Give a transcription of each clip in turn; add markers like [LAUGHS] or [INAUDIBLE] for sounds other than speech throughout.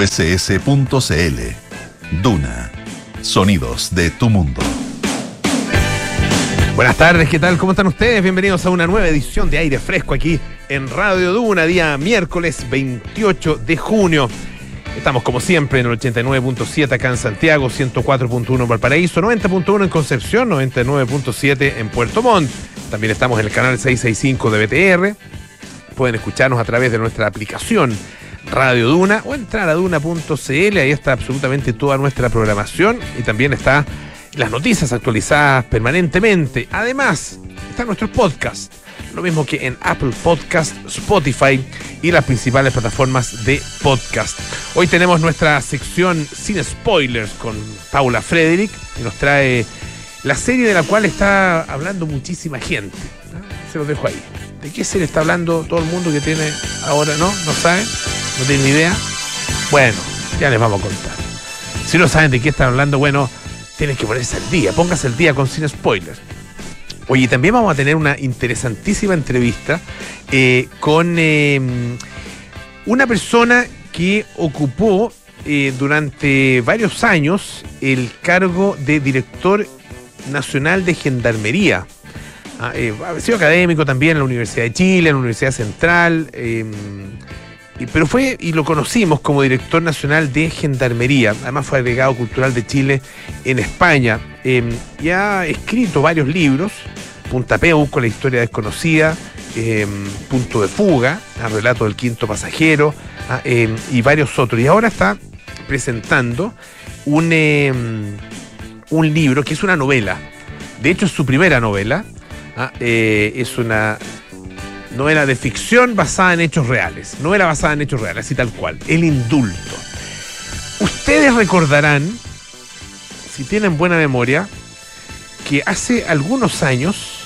ss.cl. Duna. Sonidos de tu mundo. Buenas tardes, ¿qué tal? ¿Cómo están ustedes? Bienvenidos a una nueva edición de Aire Fresco aquí en Radio Duna, día miércoles 28 de junio. Estamos como siempre en el 89.7 acá en Santiago, 104.1 en Valparaíso, 90.1 en Concepción, 99.7 en Puerto Montt. También estamos en el canal 665 de BTR. Pueden escucharnos a través de nuestra aplicación Radio Duna o entrar a duna.cl, ahí está absolutamente toda nuestra programación y también está las noticias actualizadas permanentemente. Además, están nuestros podcasts, lo mismo que en Apple Podcast, Spotify y las principales plataformas de podcast. Hoy tenemos nuestra sección sin spoilers con Paula Frederick y nos trae la serie de la cual está hablando muchísima gente. Se los dejo ahí. ¿De qué serie está hablando todo el mundo que tiene ahora? ¿No? ¿No saben? ¿No tienen ni idea? Bueno, ya les vamos a contar. Si no saben de qué están hablando, bueno, tienen que ponerse al día. Póngase al día con sin spoilers. Oye, también vamos a tener una interesantísima entrevista eh, con eh, una persona que ocupó eh, durante varios años el cargo de director nacional de gendarmería. Ah, ha sido académico también en la Universidad de Chile, en la Universidad Central pero fue y lo conocimos como director nacional de Gendarmería. Además fue agregado cultural de Chile en España. Em, y ha escrito varios libros. Punta con la historia desconocida. Em, Punto de fuga, el relato del quinto pasajero ah, em, y varios otros. Y ahora está presentando un, un libro que es una novela. De hecho es su primera novela. Ah, eh, es una novela de ficción basada en hechos reales. Novela basada en hechos reales, así tal cual. El indulto. Ustedes recordarán, si tienen buena memoria, que hace algunos años,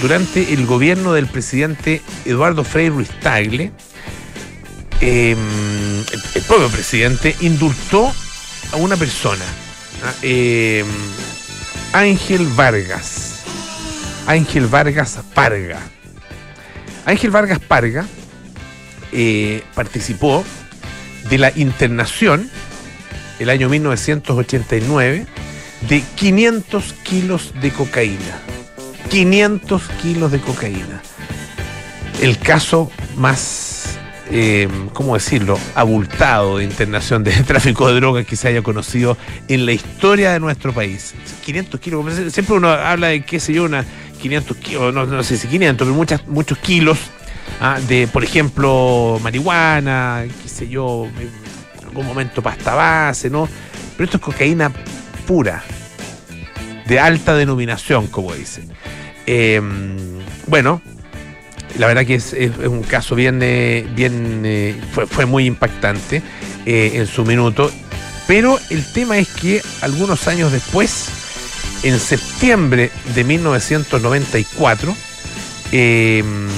durante el gobierno del presidente Eduardo Frei Ruiz Tagle, em, el, propio presidente indultó a una persona, em, Ángel Vargas. Ángel Vargas Parga Ángel Vargas Parga eh, participó de la internación el año 1989 de 500 kilos de cocaína. 500 kilos de cocaína. El caso más, eh, ¿cómo decirlo?, abultado de internación de [LAUGHS] tráfico de drogas que se haya conocido en la historia de nuestro país. 500 kilos, siempre uno habla de, qué sé yo, una 500 kilos, no, sé si 500, pero muchas, muchos kilos ah, de, por ejemplo, marihuana, qué sé yo, en algún momento pasta base, ¿no? Pero esto es cocaína pura, de alta denominación, como dicen. Em, bueno, la verdad que es, un caso bien, eh, bien eh, fue, muy impactante eh, en su minuto. Pero el tema es que algunos años después, en septiembre de 1994 em,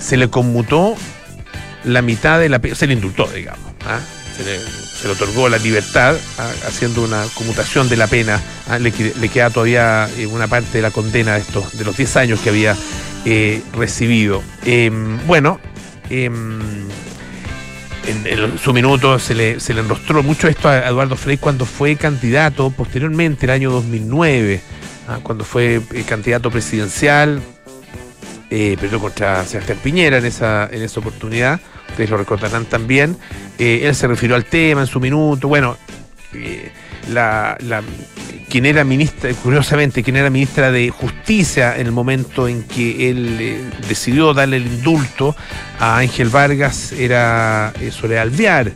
se le conmutó la mitad de la pena, se le indultó, digamos, ¿ah? se, le, otorgó la libertad ¿ah? haciendo una conmutación de la pena, ¿ah? le, queda todavía una parte de la condena de, de los 10 años que había eh, recibido. Em, bueno, em, en, su minuto se le, se le enrostró mucho esto a Eduardo Frei cuando fue candidato posteriormente, el año 2009, ah, cuando fue eh, candidato presidencial, eh, perdió contra Sebastián Piñera en esa, en esa oportunidad, ustedes lo recordarán también. Eh, él se refirió al tema en su minuto, bueno, la, quien era ministra, curiosamente, quien era ministra de Justicia en el momento en que él eh, decidió darle el indulto a Ángel Vargas era eh, Soledad Alvear,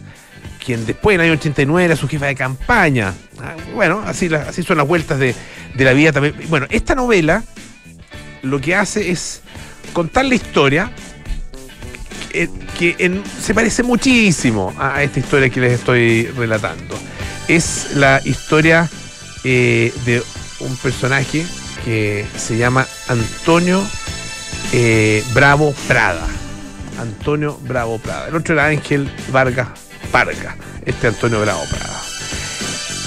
quien después en el año 89 era su jefa de campaña. Ah, bueno, así, son las vueltas de, la vida también. Bueno, esta novela lo que hace es contar la historia eh, que, se parece muchísimo a esta historia que les estoy relatando. Es la historia eh, de un personaje que se llama Antonio eh, Bravo Prada. Antonio Bravo Prada. El otro era Ángel Vargas Parga. Este Antonio Bravo Prada.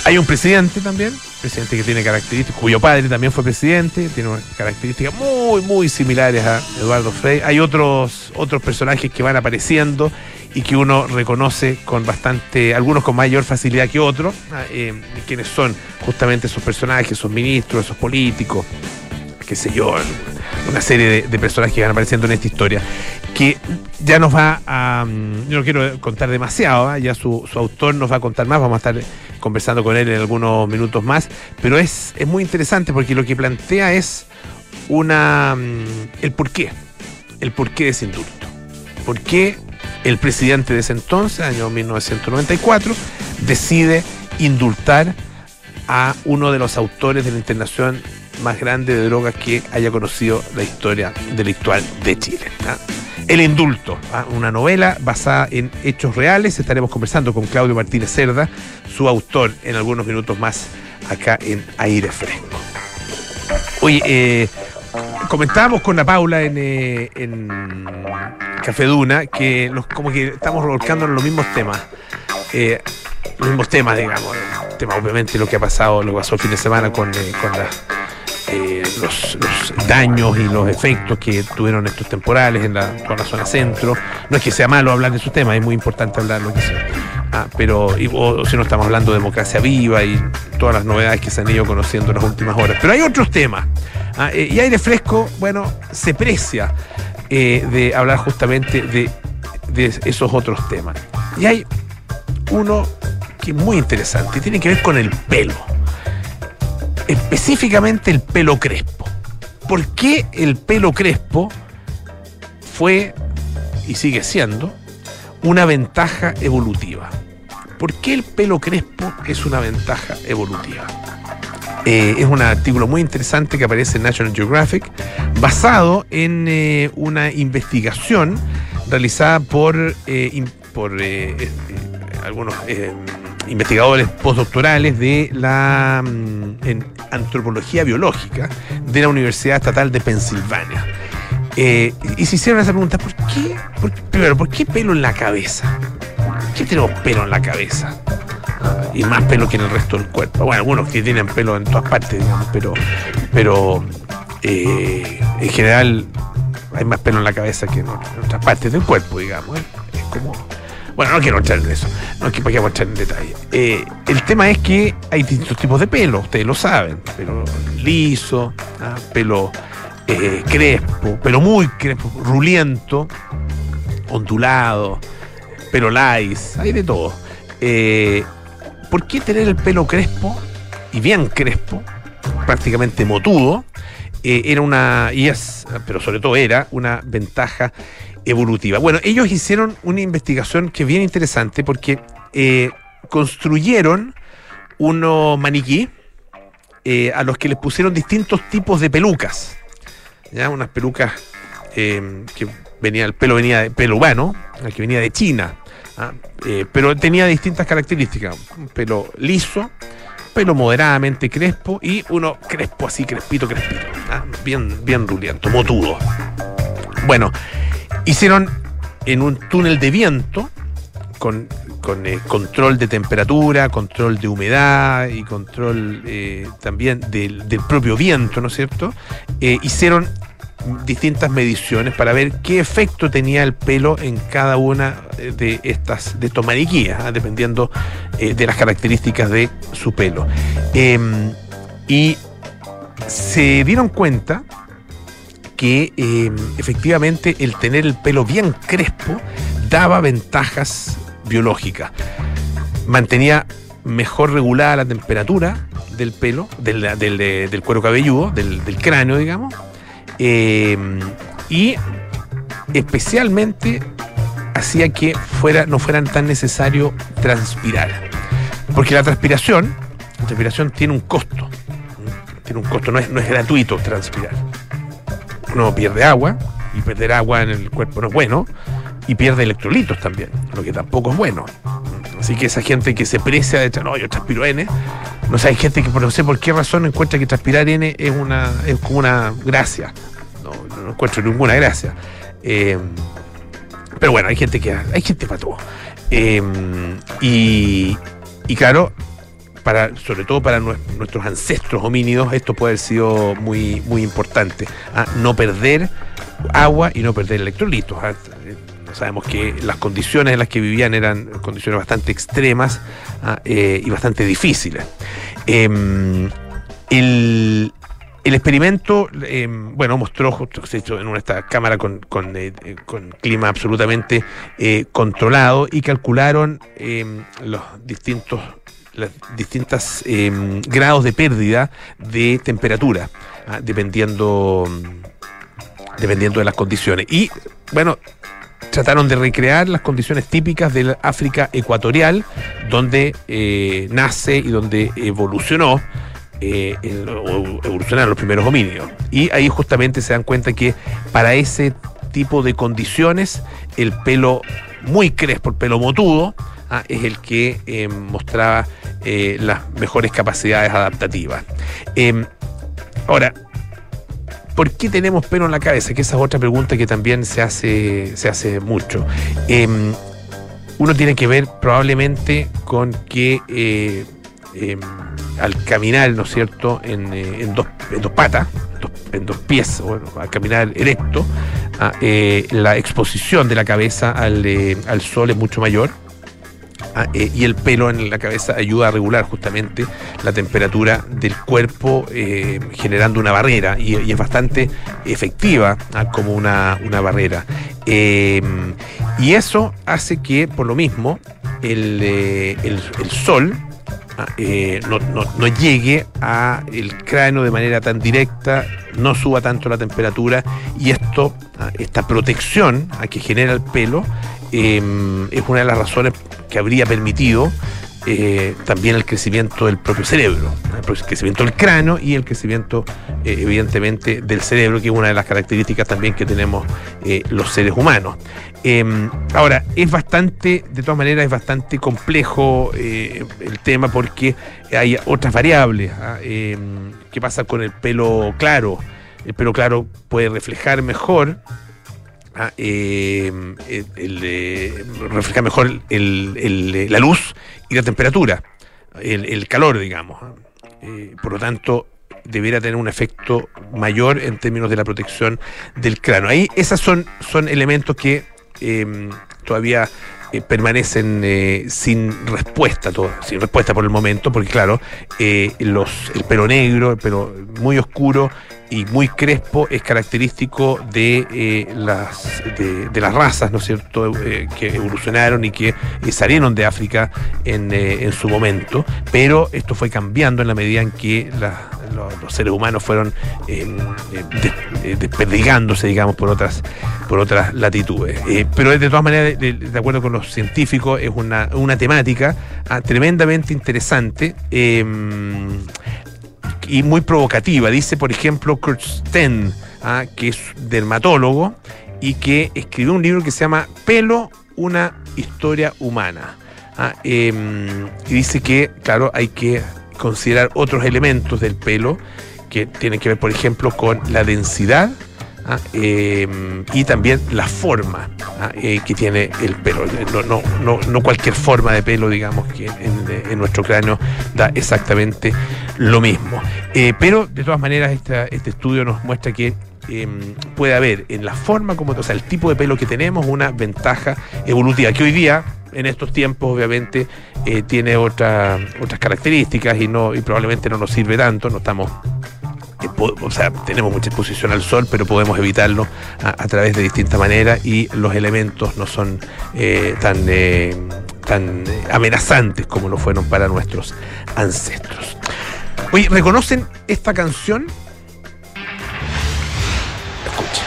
Hay un presidente también, presidente que tiene características, cuyo padre también fue presidente, tiene características muy, muy similares a Eduardo Frey. Hay otros, otros personajes que van apareciendo y que uno reconoce con bastante, algunos con mayor facilidad que otros, ah, eh, quienes son justamente esos personajes, esos ministros, esos políticos, qué sé yo, una serie de, personajes que van apareciendo en esta historia, que ya nos va a, mm, yo no quiero contar demasiado, ¿ah? ya su, autor nos va a contar más, vamos a estar conversando con él en algunos minutos más, pero es, es muy interesante porque lo que plantea es una mm, el porqué, el porqué de ese indulto. ¿Por qué el presidente de ese entonces, año 1994, decide indultar a uno de los autores de la internación más grande de drogas que haya conocido la historia delictual de Chile. ¿ah? El indulto, ¿ah? una novela basada en hechos reales. Estaremos conversando con Claudio Martínez Cerda, su autor, en algunos minutos más acá en Aire Fresco. Oye, eh, comentábamos con la Paula en, eh, Café Duna que como que estamos volcando en los mismos temas. Eh, los mismos temas, digamos. Tema, obviamente, lo que ha pasado, lo que pasó el fin de semana con, con la eh, los, daños y los efectos que tuvieron estos temporales en la, toda la zona centro. No es que sea malo hablar de esos temas, es muy importante hablar lo que. Ah, pero si no estamos hablando de democracia viva y todas las novedades que se han ido conociendo en las últimas horas. Pero hay otros temas. Ah, eh, y aire fresco, bueno, se precia eh, de hablar justamente de, esos otros temas. Y hay uno que es muy interesante, y tiene que ver con el pelo específicamente el pelo crespo. ¿Por qué el pelo crespo fue y sigue siendo una ventaja evolutiva? ¿Por qué el pelo crespo es una ventaja evolutiva? Eh, es un artículo muy interesante que aparece en National Geographic, basado en eh, una investigación realizada por, eh, por algunos investigadores postdoctorales de la mm, en antropología biológica de la Universidad Estatal de Pensilvania. Eh, y se hicieron esa pregunta, ¿por qué? primero, ¿por qué pelo en la cabeza? ¿Por qué tenemos pelo en la cabeza? y más pelo que en el resto del cuerpo. Bueno, algunos que tienen pelo en todas partes, digamos, pero, pero eh, en general hay más pelo en la cabeza que en, otras partes del cuerpo, digamos. Es como bueno, no quiero entrar en eso, no vayamos a entrar en detalle. Eh, el tema es que hay distintos tipos de pelo, ustedes lo saben. Pelo liso, ¿ah? pelo eh, crespo, pelo muy crespo, ruliento, ondulado, pelo lice, hay de todo. Eh, ¿Por qué tener el pelo crespo y bien crespo, prácticamente motudo? era una, y es, pero sobre todo era una ventaja evolutiva. Bueno, ellos hicieron una investigación que es bien interesante porque eh, construyeron unos maniquí eh, a los que les pusieron distintos tipos de pelucas. ¿ya? Unas pelucas eh, que venía, el pelo venía de pelo humano, que venía de China, ¿ah? pero tenía distintas características. Un pelo liso, pelo moderadamente crespo y uno crespo así, crespito, crespito. ¿ah? Bien, bien ruliento, motudo. Bueno, Hicieron en un túnel de viento con, eh, control de temperatura, control de humedad y control eh, también del, propio viento, ¿no es cierto? Eh, hicieron distintas mediciones para ver qué efecto tenía el pelo en cada una de estas de estos ¿ah? dependiendo de las características de su pelo. Em, y se dieron cuenta que em, efectivamente el tener el pelo bien crespo daba ventajas biológicas. Mantenía mejor regulada la temperatura del pelo, del, cuero cabelludo, del, cráneo, digamos, em, y especialmente hacía que fuera, no fuera tan necesario transpirar. Porque la transpiración, la transpiración tiene un costo. Tiene un costo, no es gratuito transpirar uno pierde agua y perder agua en el cuerpo no es bueno y pierde electrolitos también, lo que tampoco es bueno. Así que esa gente que se precia de no, yo transpiro N, no sé, hay gente que no sé por qué razón encuentra que transpirar N es una es como una gracia. No, encuentro ninguna gracia. Eh, pero bueno, hay gente que hay gente para todo. Y, y claro, sobre todo para nuestros ancestros homínidos, esto puede haber sido muy, muy importante. ¿ah? No perder agua y no perder electrolitos. ¿ah? sabemos que las condiciones en las que vivían eran condiciones bastante extremas ah, eh, y bastante difíciles. Em, el, el experimento, em, bueno, mostró, justo hecho en esta cámara con, con, eh, eh, clima absolutamente eh, controlado y calcularon em, los distintos los distintos em, grados de pérdida de temperatura, ah, dependiendo, dependiendo de las condiciones. Y bueno, trataron de recrear las condiciones típicas del África ecuatorial, donde eh, nace y donde evolucionó. Eh, evolucionaron los primeros homínidos. Y ahí justamente se dan cuenta que para ese tipo de condiciones, el pelo muy crespo, el pelo motudo, ah, es el que eh, mostraba eh, las mejores capacidades adaptativas. Em, ahora, ¿por qué tenemos pelo en la cabeza? Que esa es otra pregunta que también se hace, se hace mucho. Em, uno tiene que ver probablemente con que eh, em, al caminar, ¿no es cierto?, en, dos, en dos patas, en dos pies, bueno, al caminar erecto, ah, la exposición de la cabeza al, al sol es mucho mayor. Ah, eh, y el pelo en la cabeza ayuda a regular justamente la temperatura del cuerpo eh, generando una barrera y, es bastante efectiva ah, como una, una barrera. Eh, y eso hace que por lo mismo el, el- sol ah, no, no- llegue a el cráneo de manera tan directa, no suba tanto la temperatura y esto, esta protección que genera el pelo eh, es una de las razones que habría permitido eh, también el crecimiento del propio cerebro, el crecimiento del cráneo y el crecimiento eh, evidentemente del cerebro, que es una de las características también que tenemos eh, los seres humanos. Eh, ahora, es bastante, de todas maneras, es bastante complejo el tema porque hay otras variables. ¿ah? Eh, ¿Qué pasa con el pelo claro? El pelo claro puede reflejar mejor ah, eh, el, eh, reflejar mejor el- el- la luz y la temperatura, el, calor, digamos. ¿ah? Eh, por lo tanto, debiera tener un efecto mayor en términos de la protección del cráneo. Ahí esos son, son elementos que eh, todavía eh, permanecen eh, sin respuesta, todo, sin respuesta por el momento, porque claro, eh, el pelo negro, el pelo muy oscuro y muy crespo es característico de, eh, las, de, las razas, ¿no es cierto?, Eh, que evolucionaron y que eh, salieron de África en, en su momento, pero esto fue cambiando en la medida en que los seres humanos fueron des- desperdigándose, digamos, por otras, por otras latitudes. Pero de todas maneras, de, de acuerdo con los científicos, es una, una temática ah, tremendamente interesante. Y muy provocativa. Dice, por ejemplo, Kurt Sten, ah, que es dermatólogo y que escribió un libro que se llama Pelo, una historia humana. Ah, em, y dice que, claro, hay que considerar otros elementos del pelo que tienen que ver, por ejemplo, con la densidad ah, em, y también la forma eh, que tiene el pelo. No, no, no, cualquier forma de pelo, digamos, que en nuestro cráneo da exactamente lo mismo. Eh, pero, de todas maneras, este estudio nos muestra que em, puede haber en la forma como, o sea, el tipo de pelo que tenemos, una ventaja evolutiva que hoy día, en estos tiempos, obviamente, eh, tiene otra- otras características y no y probablemente no nos sirve tanto, no estamos eh, o sea, tenemos mucha exposición al sol, pero podemos evitarlo a, través de distintas maneras y los elementos no son tan, tan amenazantes como lo fueron para nuestros ancestros. Oye, ¿reconocen esta canción? Escucha.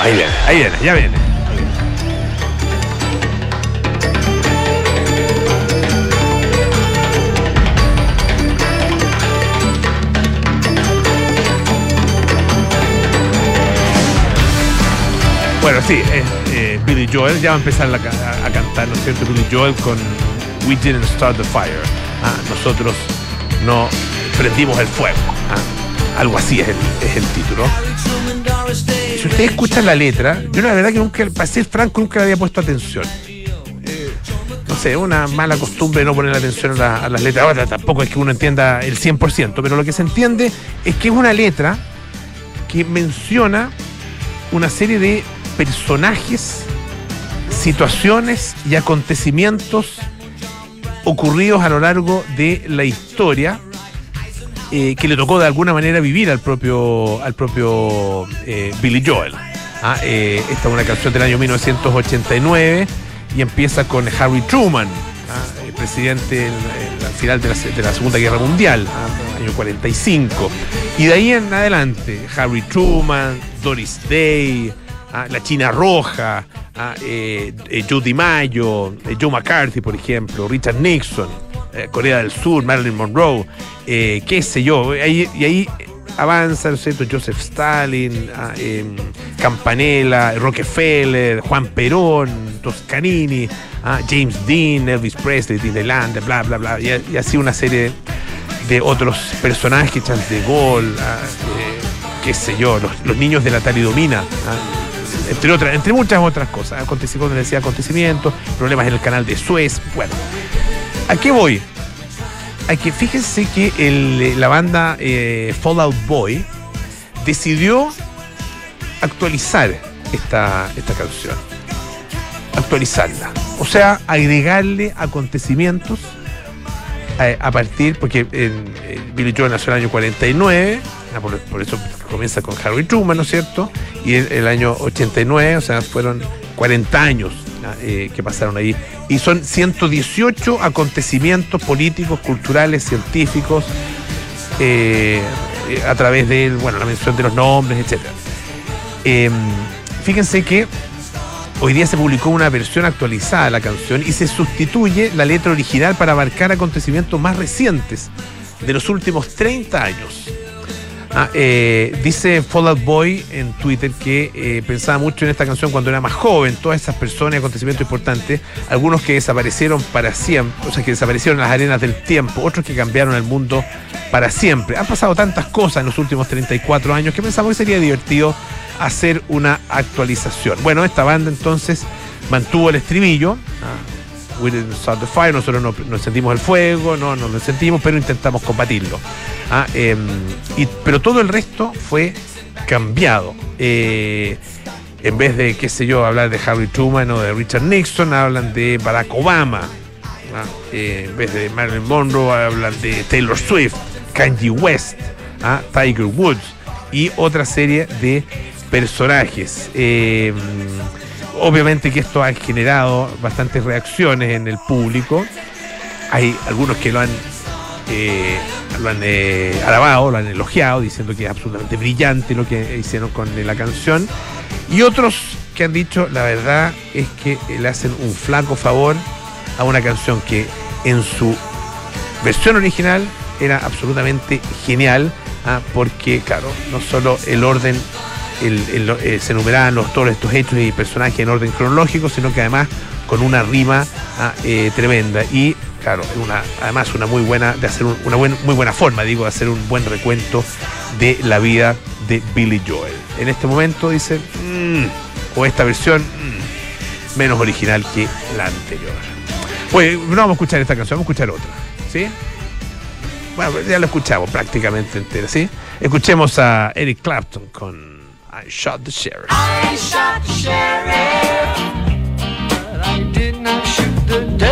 Ahí viene, ahí viene, ya viene. Bueno, sí, es eh, Billy Joel, ya va a empezar la ca- a, a cantar, ¿no es cierto? Billy Joel con We Didn't Start the Fire. Ah, nosotros no prendimos el fuego. Ah, algo así es el, es el título. Si ustedes escuchan la letra, yo la verdad que nunca, para ser franco, nunca le había puesto atención. Eh, no sé, una mala costumbre no poner atención a, a las letras. Ahora tampoco es que uno entienda el 100%, pero lo que se entiende es que es una letra que menciona una serie de personajes, situaciones y acontecimientos ocurridos a lo largo de la historia eh, que le tocó de alguna manera vivir al propio, al propio eh, Billy Joel. Ah, eh, esta es una canción del año 1989 y empieza con Harry Truman, ah, el presidente al final de la, Segunda Guerra Mundial, ah, año 45. Y de ahí en adelante, Harry Truman, Doris Day, la China Roja, eh, eh, Joe DiMaggio, eh, Joe McCarthy, por ejemplo, Richard Nixon, Corea del Sur, Marilyn Monroe, qué sé yo. y ahí avanza, ¿no Joseph Stalin, em, Campanella, Rockefeller, Juan Perón, Toscanini, James Dean, Elvis Presley, Disneyland, bla, bla, bla. Y, así una serie de otros personajes, Charles de Gaulle, qué sé yo, los, niños de la talidomina entre otras, entre muchas otras cosas. Acontecimientos, decía acontecimientos, problemas en el canal de Suez. Bueno, ¿a qué voy? A que fíjense que la banda eh, Fallout Boy decidió actualizar esta, esta canción. Actualizarla. O sea, agregarle acontecimientos a, partir, porque Billy Joel nació en el año 49, ah, por, eso comienza con Harry Truman, ¿no es cierto? Y el, el año 89, o sea, fueron 40 años ah, eh, que pasaron ahí. Y son 118 acontecimientos políticos, culturales, científicos, eh, a través de bueno, la mención de los nombres, etc. Em, fíjense que Hoy día se publicó una versión actualizada de la canción y se sustituye la letra original para abarcar acontecimientos más recientes de los últimos 30 años. Ah, eh, dice Fallout Boy en Twitter que eh, pensaba mucho en esta canción cuando era más joven, todas esas personas y acontecimientos importantes, algunos que desaparecieron para siempre, o sea, que desaparecieron en las arenas del tiempo, otros que cambiaron el mundo para siempre. Han pasado tantas cosas en los últimos 34 años que pensamos que sería divertido hacer una actualización. Bueno, esta banda entonces mantuvo el estribillo. Ah, we didn't start the fire, nosotros no, sentimos el fuego, no, no lo sentimos, pero intentamos combatirlo. Ah, em, y, pero todo el resto fue cambiado. Eh, en vez de, qué sé yo, hablar de Harry Truman o de Richard Nixon, hablan de Barack Obama. Ah, eh, en vez de Marilyn Monroe, hablan de Taylor Swift, Kanye West, Tiger Woods y otra serie de personajes. Eh, obviamente que esto ha generado bastantes reacciones en el público. Hay algunos que lo han, eh, lo han eh, alabado, lo han elogiado, diciendo que es absolutamente brillante lo que hicieron con la canción. Y otros que han dicho, la verdad es que le hacen un flaco favor a una canción que en su versión original era absolutamente genial, ah, porque, claro, no solo el orden eh, se enumeraban los, todos estos hechos y personajes en orden cronológico, sino que además con una rima ah, eh, tremenda. Y claro, una, además una muy buena, de hacer una muy buena forma, digo, de hacer un buen recuento de la vida de Billy Joel. En este momento dice, mm, o esta versión, mm, menos original que la anterior. Pues no vamos a escuchar esta canción, vamos a escuchar otra. ¿Sí? Bueno, ya lo escuchamos prácticamente entera, ¿sí? Escuchemos a Eric Clapton con I shot the sheriff. I shot the sheriff, but I did not shoot the.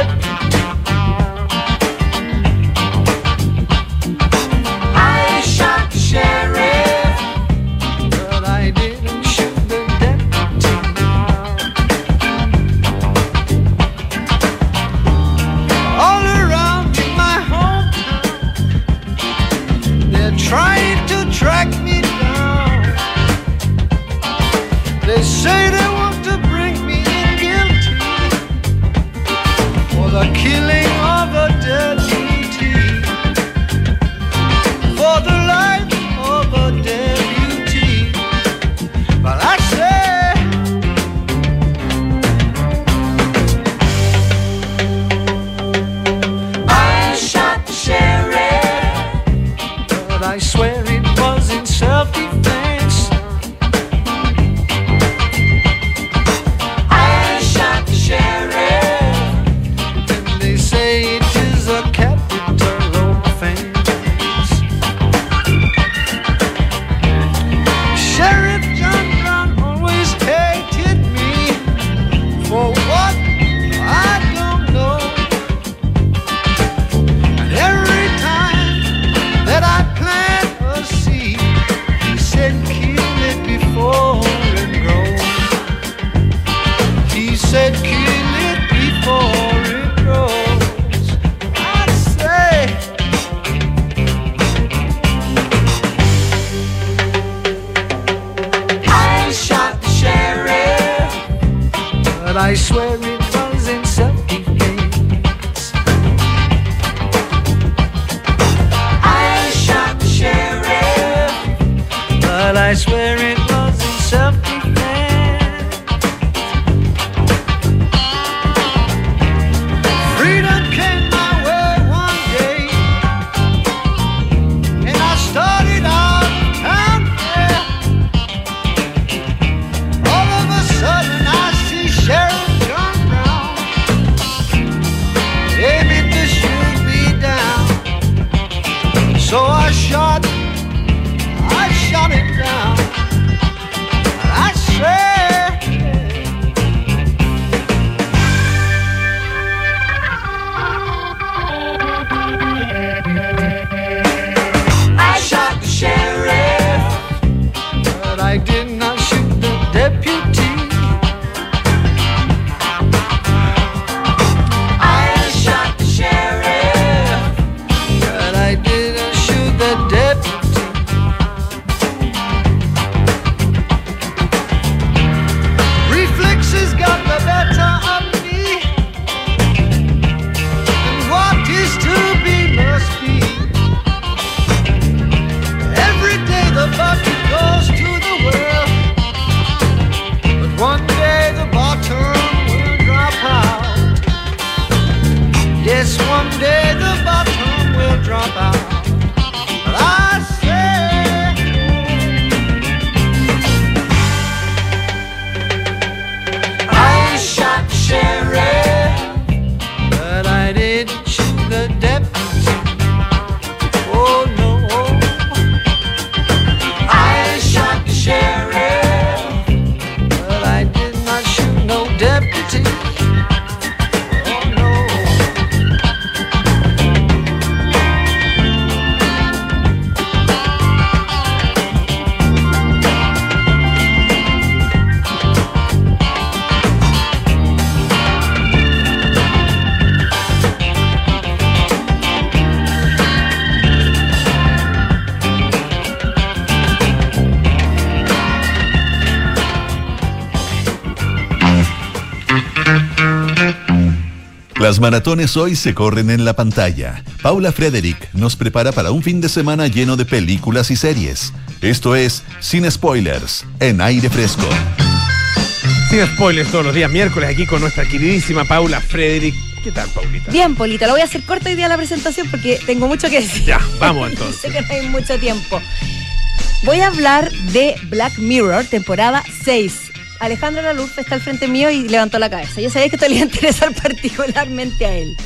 I swear it Las maratones hoy se corren en la pantalla. Paula Frederick nos prepara para un fin de semana lleno de películas y series. Esto es Sin Spoilers, en aire fresco. Sin spoilers todos los días miércoles aquí con nuestra queridísima Paula Frederick. ¿Qué tal, Paulita? Bien, Polita, lo voy a hacer corta hoy día la presentación porque tengo mucho que decir. Ya, vamos entonces. [LAUGHS] sé que no hay mucho tiempo. Voy a hablar de Black Mirror, temporada 6. Alejandro Laluz está al frente mío y levantó la cabeza. Yo sabía que esto le iba a interesar [LAUGHS] particularmente a él.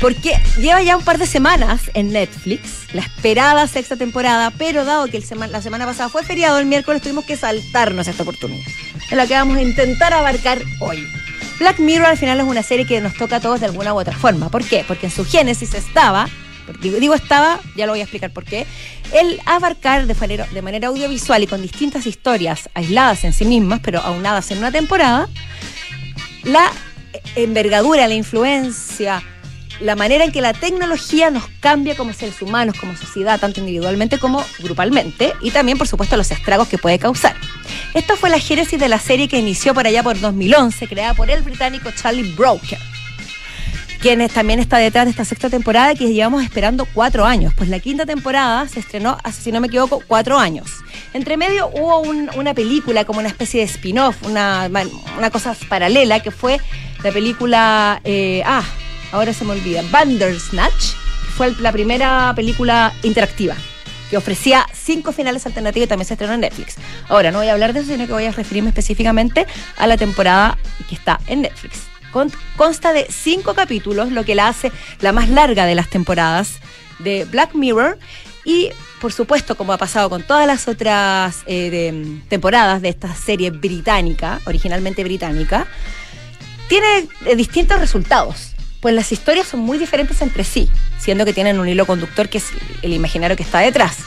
Porque lleva ya un par de semanas en Netflix, la esperada sexta temporada, pero dado que la semana pasada fue feriado, el miércoles tuvimos que saltarnos esta oportunidad. Es la que vamos a intentar abarcar hoy. Black Mirror al final es una serie que nos toca a todos de alguna u otra forma. ¿Por qué? Porque en su génesis estaba digo, estaba, ya lo voy a explicar por qué, el abarcar de manera, de manera audiovisual y con distintas historias aisladas en sí mismas, pero aunadas en una temporada, la envergadura, la influencia, la manera en que la tecnología nos cambia como seres humanos, como sociedad, tanto individualmente como grupalmente, y también, por supuesto, los estragos que puede causar. Esta fue la génesis de la serie que inició por allá por 2011, creada por el británico Charlie Brooker quien también está detrás de esta sexta temporada que llevamos esperando cuatro años. Pues la quinta temporada se estrenó hace, si no me equivoco, cuatro años. Entre medio hubo una película como una especie de spin-off, una, una cosa paralela, que fue la película, eh, ah, ahora se me olvida, Bandersnatch, fue la primera película interactiva que ofrecía cinco finales alternativos y también se estrenó en Netflix. Ahora, no voy a hablar de eso, sino que voy a referirme específicamente a la temporada que está en Netflix consta de cinco capítulos, lo que la hace la más larga de las temporadas de Black Mirror. Y, por supuesto, como ha pasado con todas las otras eh, temporadas de esta serie británica, originalmente británica, tiene eh, distintos resultados. Pues las historias son muy diferentes entre sí, siendo que tienen un hilo conductor que es el imaginario que está detrás.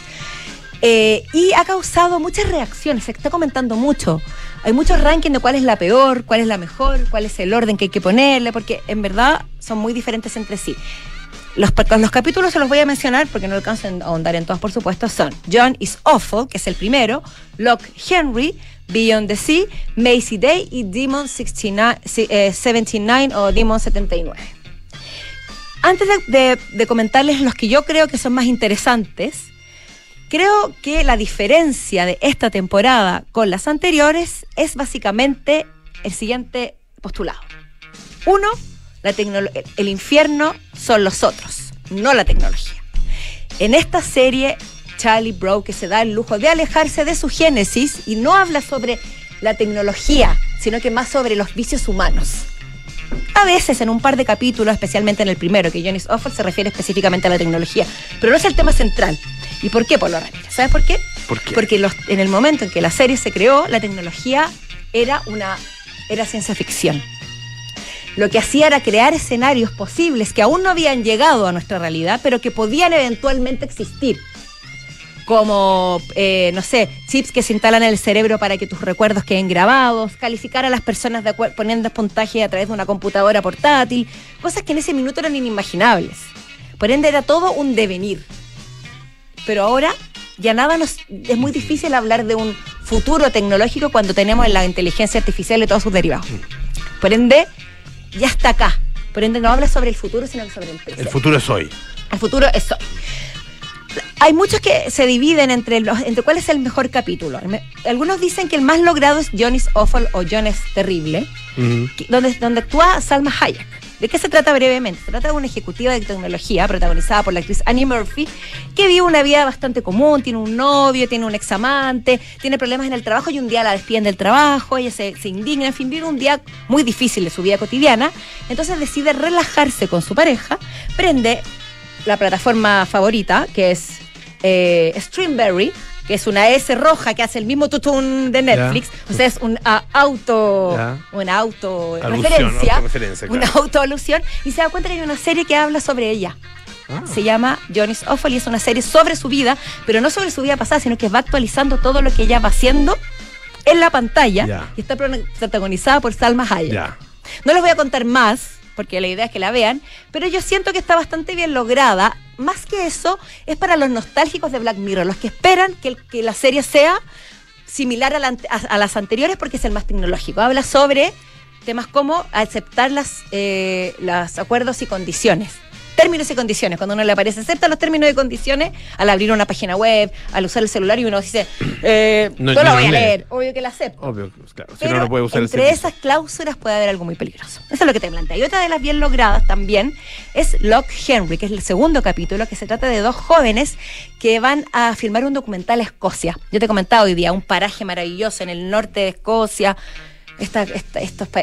Eh, y ha causado muchas reacciones, se está comentando mucho. Hay muchos rankings de cuál es la peor, cuál es la mejor, cuál es el orden que hay que ponerle, porque en verdad son muy diferentes entre sí. Los, los capítulos se los voy a mencionar porque no alcanzo a ahondar en todos, por supuesto. Son John is Awful, que es el primero, Locke Henry, Beyond the Sea, Macy Day y Demon 69, 79 eh, o Demon 79. Antes de comentarles los que yo creo que son más interesantes, Creo que la diferencia de esta temporada con las anteriores es básicamente el siguiente postulado. Uno, el infierno son los otros, no la tecnología. En esta serie, Charlie Brown se da el lujo de alejarse de su génesis y no habla sobre la tecnología, sino que más sobre los vicios humanos. A veces en un par de capítulos, especialmente en el primero, que Johnny's Offer se refiere específicamente a la tecnología, pero no es el tema central. ¿Y por qué, Polo Ramírez? ¿Sabes por qué? Porque en el momento en que la serie se creó, la tecnología era una era ciencia ficción. Lo que hacía era crear escenarios posibles que aún no habían llegado a nuestra realidad, pero que podían eventualmente existir. Como, eh, no sé, chips que se instalan en el cerebro para que tus recuerdos queden grabados, calificar a las personas de poniendo puntaje a través de una computadora portátil, cosas que en ese minuto eran inimaginables. Por ende, era todo un devenir pero ahora ya nada nos es muy difícil hablar de un futuro tecnológico cuando tenemos la inteligencia artificial y todos sus derivados. Por ende, ya está acá. Por ende, no habla sobre el futuro, sino sobre el presente. El futuro es hoy. El futuro es hoy. Hay muchos que se dividen entre los, entre cuál es el mejor capítulo. Algunos dicen que el más logrado es Johnny's Awful o John es Terrible, donde, donde actúa Salma Hayek. ¿De qué se trata brevemente? Se trata de una ejecutiva de tecnología protagonizada por la actriz Annie Murphy, que vive una vida bastante común, tiene un novio, tiene un examante, tiene problemas en el trabajo y un día la despiden del trabajo, ella se, indigna, en fin, vive un día muy difícil de su vida cotidiana, entonces decide relajarse con su pareja, prende la plataforma favorita, que es eh, Streamberry, que es una S roja que hace el mismo tutún de Netflix. O sea, es un auto, una auto referencia, una auto alusión, y se da cuenta que hay una serie que habla sobre ella. Ah. Se llama Johnny's Awful y es una serie sobre su vida, pero no sobre su vida pasada, sino que va actualizando todo lo que ella va haciendo en la pantalla y está protagonizada por Salma Hayek. No les voy a contar más, porque la idea es que la vean, pero yo siento que está bastante bien lograda más que eso, es para los nostálgicos de Black Mirror, los que esperan que, que la serie sea similar a, las anteriores porque es el más tecnológico. Habla sobre temas como aceptar las, eh, los acuerdos y condiciones términos y condiciones. Cuando uno le aparece, acepta los términos y condiciones al abrir una página web, al usar el celular y uno dice, eh, no, lo voy a leer. Obvio que la acepto. Obvio, claro. Si no, no puede usar entre esas cláusulas puede haber algo muy peligroso. Eso es lo que te plantea. Y otra de las bien logradas también es Locke Henry, que es el segundo capítulo, que se trata de dos jóvenes que van a filmar un documental a Escocia. Yo te he comentado hoy día, un paraje maravilloso en el norte de Escocia estos,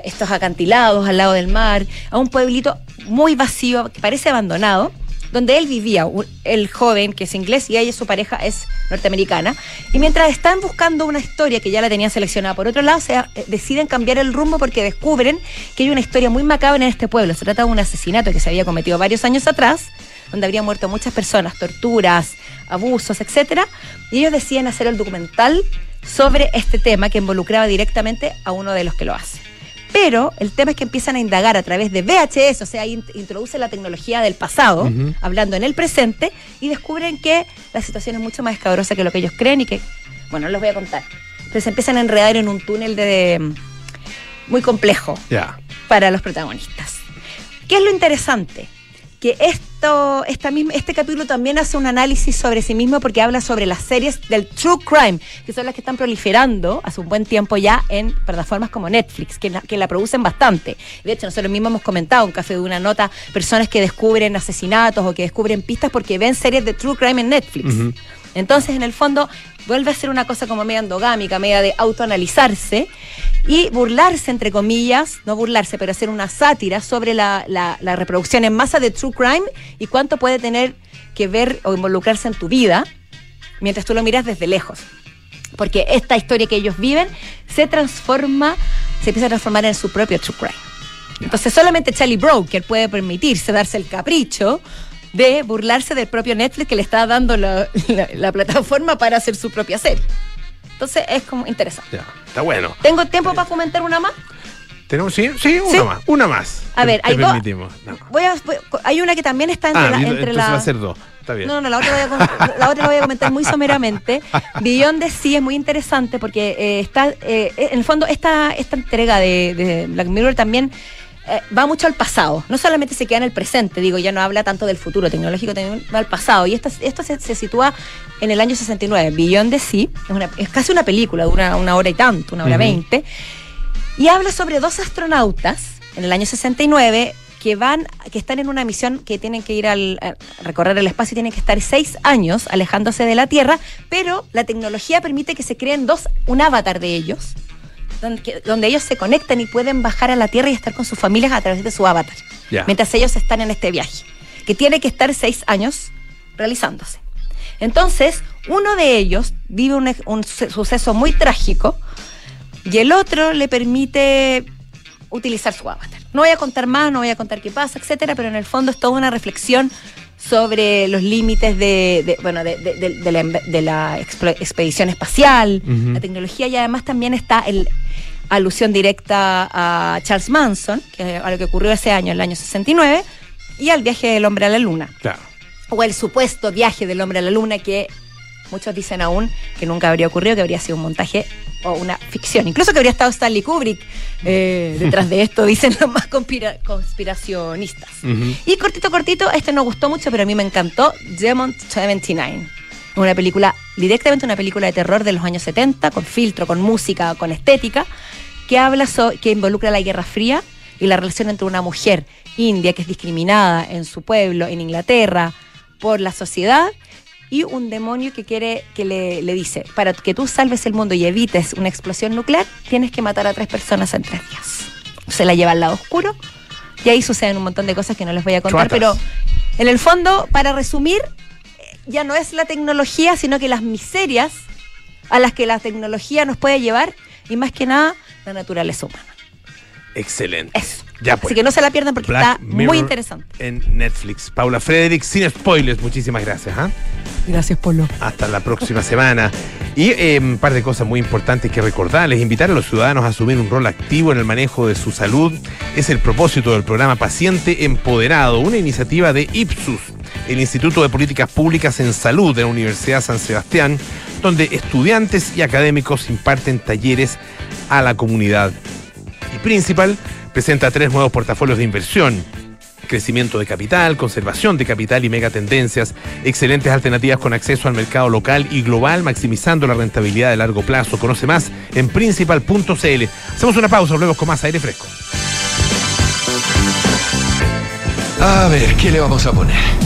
estos acantilados al lado del mar, a un pueblito muy vacío, que parece abandonado, donde él vivía, el joven que es inglés y ella, su pareja, es norteamericana. Y mientras están buscando una historia que ya la tenían seleccionada por otro lado, se, eh, deciden cambiar el rumbo porque descubren que hay una historia muy macabra en este pueblo. Se trata de un asesinato que se había cometido varios años atrás, donde habrían muerto muchas personas, torturas, abusos, etcétera. Y ellos deciden hacer el documental sobre este tema que involucraba directamente a uno de los que lo hace. Pero el tema es que empiezan a indagar a través de VHS, o sea, introduce la tecnología del pasado, hablando en el presente, y descubren que la situación es mucho más escabrosa que lo que ellos creen y que, bueno, les voy a contar. Entonces empiezan a enredar en un túnel de, muy complejo para los protagonistas. ¿Qué es lo interesante? que esto, esta misma, este capítulo también hace un análisis sobre sí mismo porque habla sobre las series del true crime, que son las que están proliferando hace un buen tiempo ya en plataformas como Netflix, que, que la producen bastante. De hecho, nosotros mismos hemos comentado un café de una nota, personas que descubren asesinatos o que descubren pistas porque ven series de true crime en Netflix. Entonces, en el fondo, vuelve a ser una cosa como media endogámica, media de autoanalizarse y burlarse, entre comillas, no burlarse, pero hacer una sátira sobre la, reproducción en masa de True Crime y cuánto puede tener que ver o involucrarse en tu vida mientras tú lo miras desde lejos. Porque esta historia que ellos viven se transforma, se empieza a transformar en su propio True Crime. Entonces solamente Charlie Broker puede permitirse darse el capricho de burlarse del propio Netflix que le está dando la, plataforma para hacer su propia serie. Entonces es como interesante. está bueno. ¿Tengo tiempo para comentar una más? ¿Tenemos, sí, sí, una más. Una más. A ver, hay dos. Voy a, hay una que también está entre ah, la. Entre la... va a ser dos. Está bien. No, no, la otra, voy a, la otra la voy a comentar muy someramente. [LAUGHS] Beyond de sí es muy interesante porque eh, está, eh, en el fondo, esta, esta entrega de, de Black Mirror también eh, va mucho al pasado. No solamente se queda en el presente, digo, ya no habla tanto del futuro tecnológico, va al pasado. Y esto, esto se, sitúa en el año 69. Beyond de Sí es, casi una película, dura una hora y tanto, una hora veinte. Y habla sobre dos astronautas en el año 69 que van, que están en una misión que tienen que ir al recorrer el espacio y tienen que estar seis años alejándose de la Tierra, pero la tecnología permite que se creen dos, un avatar de ellos donde, ellos se conectan y pueden bajar a la Tierra y estar con sus familias a través de su avatar, mientras ellos están en este viaje, que tiene que estar seis años realizándose. Entonces, uno de ellos vive un, suceso muy trágico y el otro le permite utilizar su avatar. No voy a contar más, no voy a contar qué pasa, etcétera, pero en el fondo es toda una reflexión sobre los límites de, bueno de, la, expedición espacial, la tecnología y además también está el alusión directa a Charles Manson, que a lo que ocurrió ese año, el año 69, y al viaje del hombre a la luna. Claro. O el supuesto viaje del hombre a la luna que muchos dicen aún que nunca habría ocurrido, que habría sido un montaje o una ficción. Incluso que habría estado Stanley Kubrick eh, detrás de esto, [LAUGHS] dicen los más conspiracionistas. Y cortito, cortito, este no gustó mucho, pero a mí me encantó, Demon 79. Una película, directamente una película de terror de los años 70, con filtro, con música, con estética, que habla, que involucra la Guerra Fría y la relación entre una mujer india que es discriminada en su pueblo, en Inglaterra, por la sociedad, y un demonio que quiere, que le, le, dice, para que tú salves el mundo y evites una explosión nuclear, tienes que matar a tres personas en tres días. Se la lleva al lado oscuro y ahí suceden un montón de cosas que no les voy a contar, pero en el fondo, para resumir, ya no es la tecnología, sino que las miserias a las que la tecnología nos puede llevar y más que nada la naturaleza humana. Excelente. Eso. Ya pues. Así que no se la pierdan porque está muy interesante. En Netflix. Paula Frederick, sin spoilers, muchísimas gracias. ¿ah? Gracias, Polo. Hasta la próxima semana. Y eh, un par de cosas muy importantes que recordarles. Invitar a los ciudadanos a asumir un rol activo en el manejo de su salud. Es el propósito del programa Paciente Empoderado, una iniciativa de Ipsus, el Instituto de Políticas Públicas en Salud de la Universidad San Sebastián, donde estudiantes y académicos imparten talleres a la comunidad. Principal, presenta tres nuevos portafolios de inversión crecimiento de capital, conservación de capital y megatendencias, excelentes alternativas con acceso al mercado local y global, maximizando la rentabilidad de largo plazo. Conoce más en principal.cl. Hacemos una pausa, luego con más aire fresco. A ver, ¿qué le vamos a poner?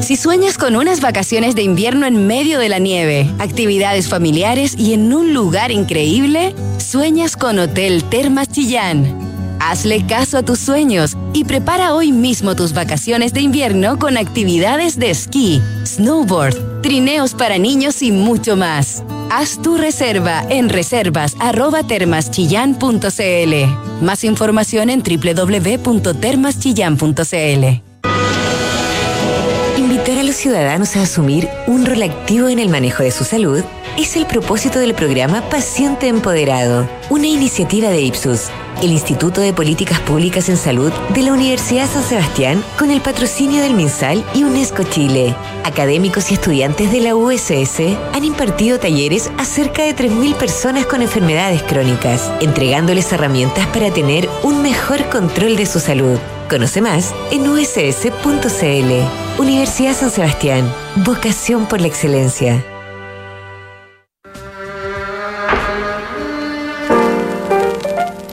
Si sueñas con unas vacaciones de invierno en medio de la nieve, actividades familiares y en un lugar increíble, sueñas con Hotel Termas Chillán. Hazle caso a tus sueños y prepara hoy mismo tus vacaciones de invierno con actividades de esquí, snowboard, trineos para niños y mucho más. Haz tu reserva en reservas@termaschillan.cl. Más información en www.termaschillan.cl. Ciudadanos a asumir un rol activo en el manejo de su salud es el propósito del programa Paciente Empoderado, una iniciativa de Ipsus el Instituto de Políticas Públicas en Salud de la Universidad San Sebastián con el patrocinio del MinSal y UNESCO Chile. Académicos y estudiantes de la USS han impartido talleres a cerca de 3.000 personas con enfermedades crónicas, entregándoles herramientas para tener un mejor control de su salud. Conoce más en uss.cl. Universidad San Sebastián. Vocación por la excelencia.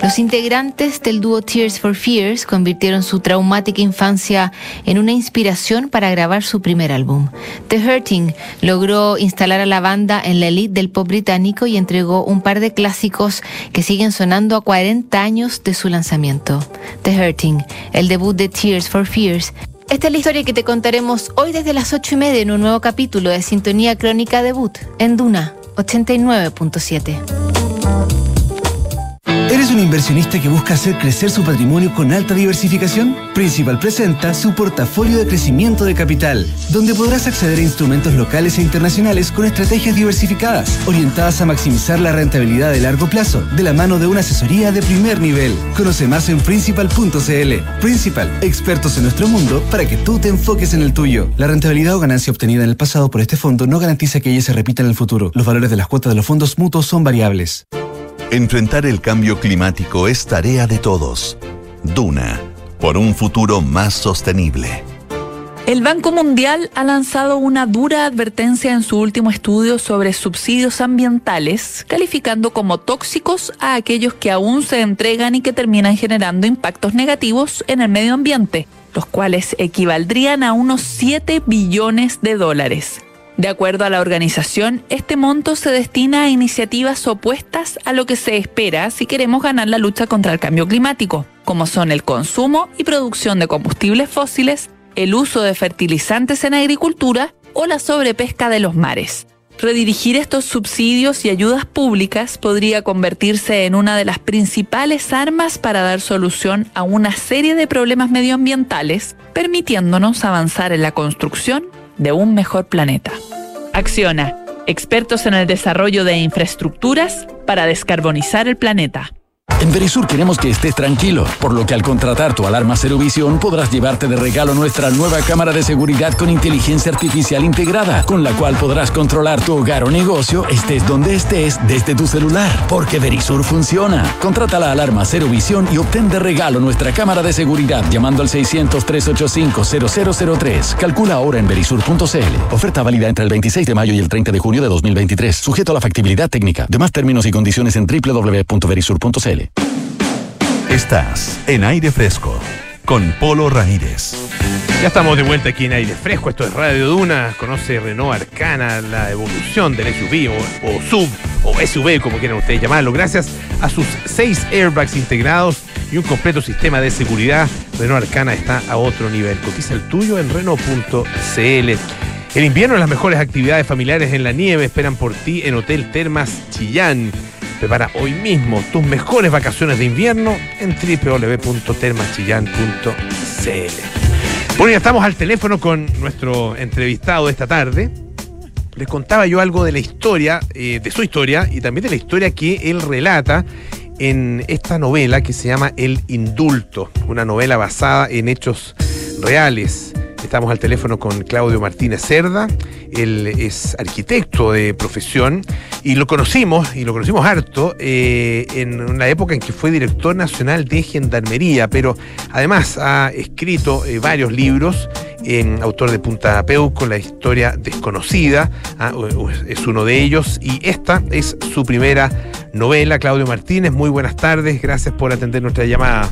Los integrantes del dúo Tears for Fears convirtieron su traumática infancia en una inspiración para grabar su primer álbum. The Hurting logró instalar a la banda en la elite del pop británico y entregó un par de clásicos que siguen sonando a 40 años de su lanzamiento. The Hurting, el debut de Tears for Fears, esta es la historia que te contaremos hoy desde las 8 y media en un nuevo capítulo de Sintonía Crónica Debut en Duna 89.7. ¿Eres un inversionista que busca hacer crecer su patrimonio con alta diversificación? Principal presenta su portafolio de crecimiento de capital, donde podrás acceder a instrumentos locales e internacionales con estrategias diversificadas, orientadas a maximizar la rentabilidad de largo plazo, de la mano de una asesoría de primer nivel. Conoce más en principal.cl. Principal, expertos en nuestro mundo para que tú te enfoques en el tuyo. La rentabilidad o ganancia obtenida en el pasado por este fondo no garantiza que ella se repita en el futuro. Los valores de las cuotas de los fondos mutuos son variables. Enfrentar el cambio climático es tarea de todos. Duna, por un futuro más sostenible. El Banco Mundial ha lanzado una dura advertencia en su último estudio sobre subsidios ambientales, calificando como tóxicos a aquellos que aún se entregan y que terminan generando impactos negativos en el medio ambiente, los cuales equivaldrían a unos 7 billones de dólares. De acuerdo a la organización, este monto se destina a iniciativas opuestas a lo que se espera si queremos ganar la lucha contra el cambio climático, como son el consumo y producción de combustibles fósiles, el uso de fertilizantes en agricultura o la sobrepesca de los mares. Redirigir estos subsidios y ayudas públicas podría convertirse en una de las principales armas para dar solución a una serie de problemas medioambientales, permitiéndonos avanzar en la construcción de un mejor planeta. Acciona, expertos en el desarrollo de infraestructuras para descarbonizar el planeta. En Verisur queremos que estés tranquilo, por lo que al contratar tu alarma Cero Visión podrás llevarte de regalo nuestra nueva cámara de seguridad con inteligencia artificial integrada, con la cual podrás controlar tu hogar o negocio estés donde estés desde tu celular, porque Verisur funciona. Contrata la alarma Cero Visión y obtén de regalo nuestra cámara de seguridad llamando al 600-385-0003. Calcula ahora en verisur.cl. Oferta válida entre el 26 de mayo y el 30 de junio de 2023, sujeto a la factibilidad técnica. Demás términos y condiciones en www.verisur.cl. Estás en aire fresco con Polo Ramírez. Ya estamos de vuelta aquí en aire fresco. Esto es Radio Duna. Conoce Renault Arcana, la evolución del SUV o, sub o SUV, como quieran ustedes llamarlo. Gracias a sus seis airbags integrados y un completo sistema de seguridad, Renault Arcana está a otro nivel. Cotiza el tuyo en Renault.cl. El invierno, las mejores actividades familiares en la nieve esperan por ti en Hotel Termas Chillán. Prepara hoy mismo tus mejores vacaciones de invierno en www.termachillán.cl. Bueno, ya estamos al teléfono con nuestro entrevistado de esta tarde. Les contaba yo algo de la historia, eh, de su historia y también de la historia que él relata en esta novela que se llama El Indulto, una novela basada en hechos reales. Estamos al teléfono con Claudio Martínez Cerda. Él es arquitecto de profesión y lo conocimos, y lo conocimos harto, eh, en una época en que fue director nacional de Gendarmería, pero además ha escrito eh, varios libros, en autor de Punta Peuco, La historia desconocida, ah, es uno de ellos, y esta es su primera novela. Claudio Martínez, muy buenas tardes, gracias por atender nuestra llamada.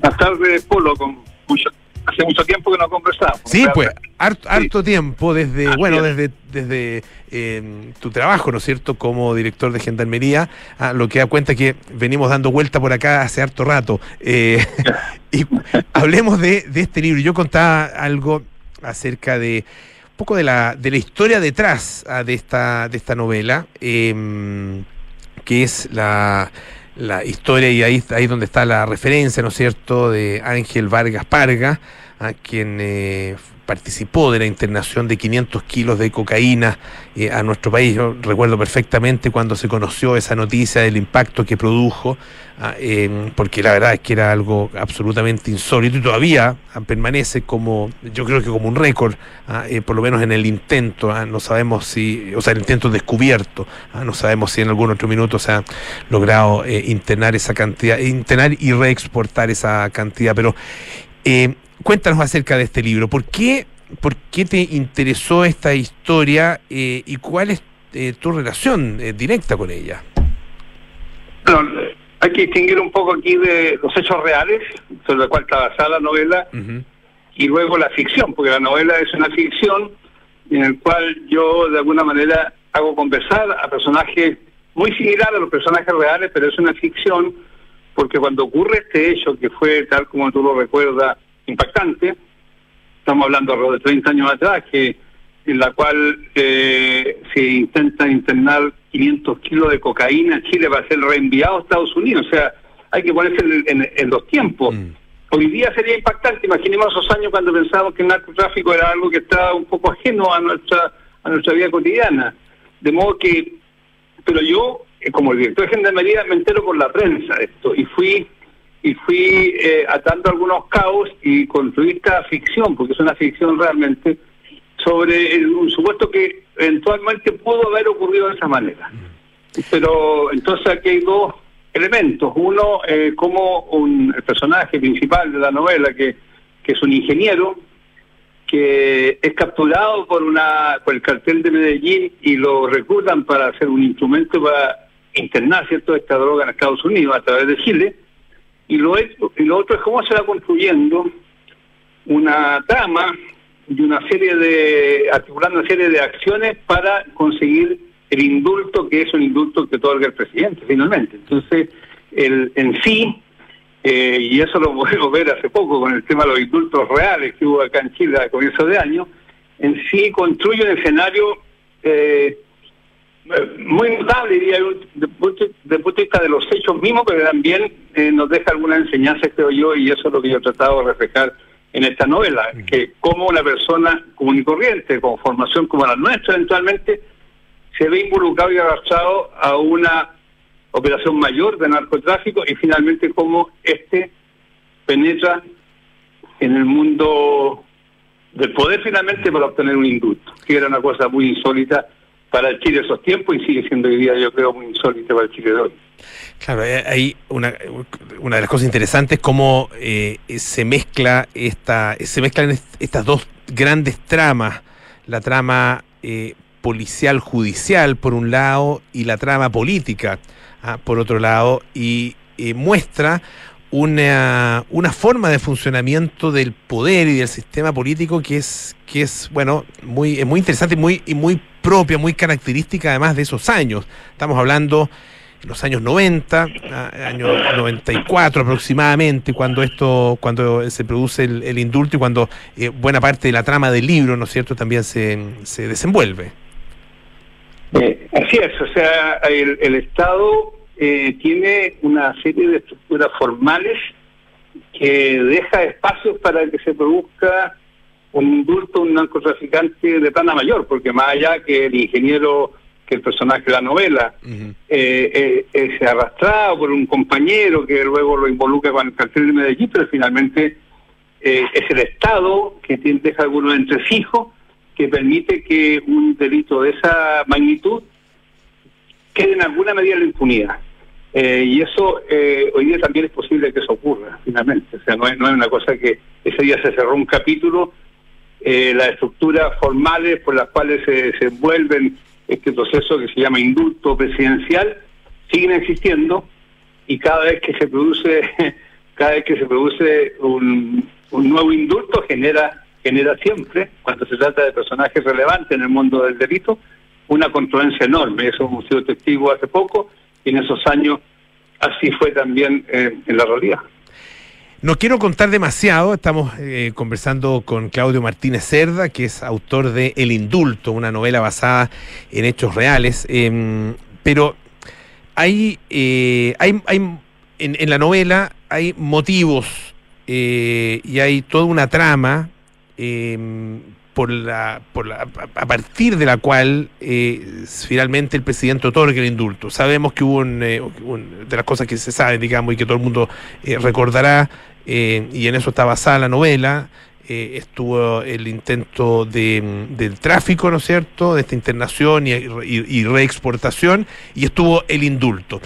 Buenas tardes, Polo, con mucho hace mucho tiempo que no conversamos. Sí, pues, harto, tiempo, desde, bueno, desde, desde em, tu trabajo, ¿no es cierto?, como director de Gendarmería, a lo que da cuenta que venimos dando vuelta por acá hace harto rato. Eh, [LAUGHS] y hablemos de, este libro. Yo contaba algo acerca de un poco de la, de la historia detrás ah, de, esta, de esta novela, em, que es la la historia y ahí, ahí donde está la referencia, ¿no es cierto?, de Ángel Vargas Parga, a quien eh, participó de la internación de 500 kilos de cocaína eh, a nuestro país. Yo recuerdo perfectamente cuando se conoció esa noticia del impacto que produjo, ah, porque la verdad es que era algo absolutamente insólito y todavía ah, permanece como, yo creo que como un récord, ah, eh, por lo menos en el intento, no sabemos si, o sea, el intento descubierto, no sabemos si en algún otro minuto se ha logrado eh, internar esa cantidad, internar y reexportar esa cantidad, pero cuéntanos acerca de este libro. ¿Por qué, por qué te interesó esta historia eh, y cuál es eh, tu relación eh, directa con ella? Bueno, hay que distinguir un poco aquí de los hechos reales, sobre los cuales está basada la novela, y luego la ficción, porque la novela es una ficción en el cual yo de alguna manera hago conversar a personajes muy similares a los personajes reales, pero es una ficción porque cuando ocurre este hecho, que fue tal como tú lo recuerdas, impactante. Estamos hablando de 30 años atrás, que en la cual eh, se intenta internar 500 kilos de cocaína en Chile para ser reenviado a Estados Unidos. O sea, hay que ponerse en, los tiempos. Mm. Hoy día sería impactante. Imaginemos esos años cuando pensábamos que el narcotráfico era algo que estaba un poco ajeno a nuestra a nuestra vida cotidiana. De modo que, pero yo, eh, como el director de Gendarmería, me entero por la prensa de esto y fui y fui eh, atando algunos caos y construí esta ficción, porque es una ficción realmente, sobre un supuesto que eventualmente pudo haber ocurrido de esa manera. Pero entonces aquí hay dos elementos. Uno, eh, como un, el personaje principal de la novela, que, que es un ingeniero, que es capturado por, una, por el cartel de Medellín y lo reclutan para hacer un instrumento para internar cierto esta droga en Estados Unidos a través de Chile y lo, y lo otro es cómo se va construyendo una trama y una serie de, articulando una serie de acciones para conseguir el indulto, que es un indulto que otorga el presidente finalmente. Entonces, el, en sí, eh, y eso lo [LAUGHS] podemos ver hace poco con el tema de los indultos reales que hubo acá en Chile a comienzos de año, en sí construye un escenario eh, muy notable, diría yo, desde punto de vista de los hechos mismos, pero también eh, nos deja alguna enseñanza, creo yo, y eso es lo que yo he tratado de reflejar en esta novela, que como una persona común y corriente, con formación como la nuestra eventualmente, se ve involucrado y arrastrado a una operación mayor de narcotráfico y finalmente cómo este penetra en el mundo del poder finalmente para obtener un indulto, que era una cosa muy insólita para el Chile esos tiempos y sigue siendo hoy día, yo creo, muy insólito para el Chile de hoy. Claro, eh, hay una, una de las cosas interesantes cómo eh, se mezcla esta, se mezclan estas dos grandes tramas, la trama eh, policial judicial por un lado y la trama política ah, por otro lado y muestra una, una forma de funcionamiento del poder y del sistema político que es, que es bueno, muy, muy interesante y muy, y muy propia, muy característica además de esos años. Estamos hablando en los años 90, año 94 aproximadamente, cuando esto, cuando se produce el, indulto y cuando eh, buena parte de la trama del libro, ¿no es cierto?, también se, se desenvuelve. Eh, así es, o sea, el Estado eh, tiene una serie de estructuras formales que deja espacios para que se produzca un indulto, un narcotraficante de plana mayor, porque más allá que el ingeniero, que el personaje de la novela, eh, eh, eh, se arrastrado por un compañero que luego lo involucra con el cartel de Medellín, pero finalmente es el Estado que tiene, deja algunos entresijos que permite que un delito de esa magnitud quede en alguna medida en la impunidad. Eh, y eso eh, hoy día también es posible que eso ocurra, finalmente. O sea, no es, no es una cosa que ese día se cerró un capítulo, eh, las estructuras formales por las cuales se, se envuelven este proceso que se llama indulto presidencial siguen existiendo y cada vez que se produce [LAUGHS] cada vez que se produce un, un nuevo indulto genera genera siempre cuando se trata de personajes relevantes en el mundo del delito una controversia enorme eso hemos sido testigos hace poco y en esos años así fue también eh, en la realidad. No quiero contar demasiado, estamos eh, conversando con Claudio Martínez Cerda, que es autor de El Indulto, una novela basada en hechos reales, eh, pero hay, eh, hay, hay en, en, la novela hay motivos y hay toda una trama por la, por la, a partir de la cual eh, finalmente el presidente otorga el indulto. Sabemos que hubo eh, un, de las cosas que se saben, digamos, y que todo el mundo eh, recordará, y en eso está basada la novela, estuvo el intento de, del tráfico, ¿no es cierto?, de esta internación y reexportación, y estuvo el indulto.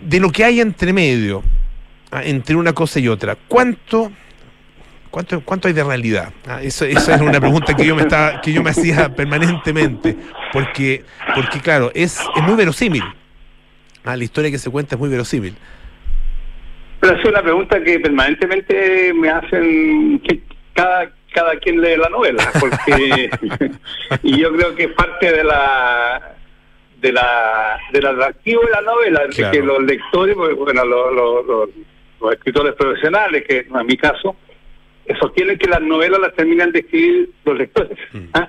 De lo que hay entre medio, ah, entre una cosa y otra, ¿cuánto ¿Cuánto, ¿Cuánto hay de realidad? Ah, eso, esa es una pregunta que yo me estaba, que yo me hacía permanentemente, porque, porque claro, es, es muy verosímil. Ah, la historia que se cuenta es muy verosímil. Pero es una pregunta que permanentemente me hacen que cada, cada quien lee la novela, porque [LAUGHS] y yo creo que es parte de la de la del atractivo de la novela, claro. que los lectores, bueno, los, los, los, los escritores profesionales, que en mi caso, sostienen que las novelas las terminan de escribir los lectores. Mm. ¿ah?